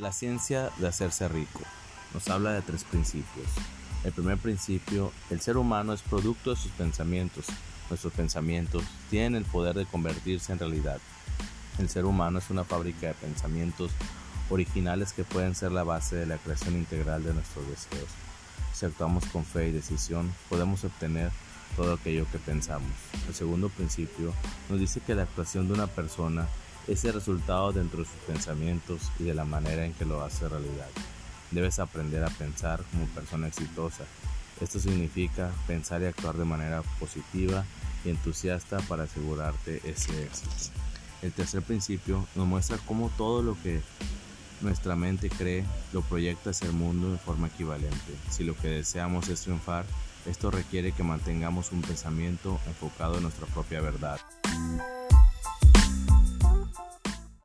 La ciencia de hacerse rico nos habla de tres principios. El primer principio, el ser humano es producto de sus pensamientos. Nuestros pensamientos tienen el poder de convertirse en realidad. El ser humano es una fábrica de pensamientos originales que pueden ser la base de la creación integral de nuestros deseos. Si actuamos con fe y decisión, podemos obtener todo aquello que pensamos. El segundo principio nos dice que la actuación de una persona es el resultado dentro de sus pensamientos y de la manera en que lo hace realidad. Debes aprender a pensar como persona exitosa. Esto significa pensar y actuar de manera positiva y entusiasta para asegurarte ese éxito. El tercer principio nos muestra cómo todo lo que nuestra mente cree lo proyecta hacia el mundo de forma equivalente. Si lo que deseamos es triunfar, esto requiere que mantengamos un pensamiento enfocado en nuestra propia verdad.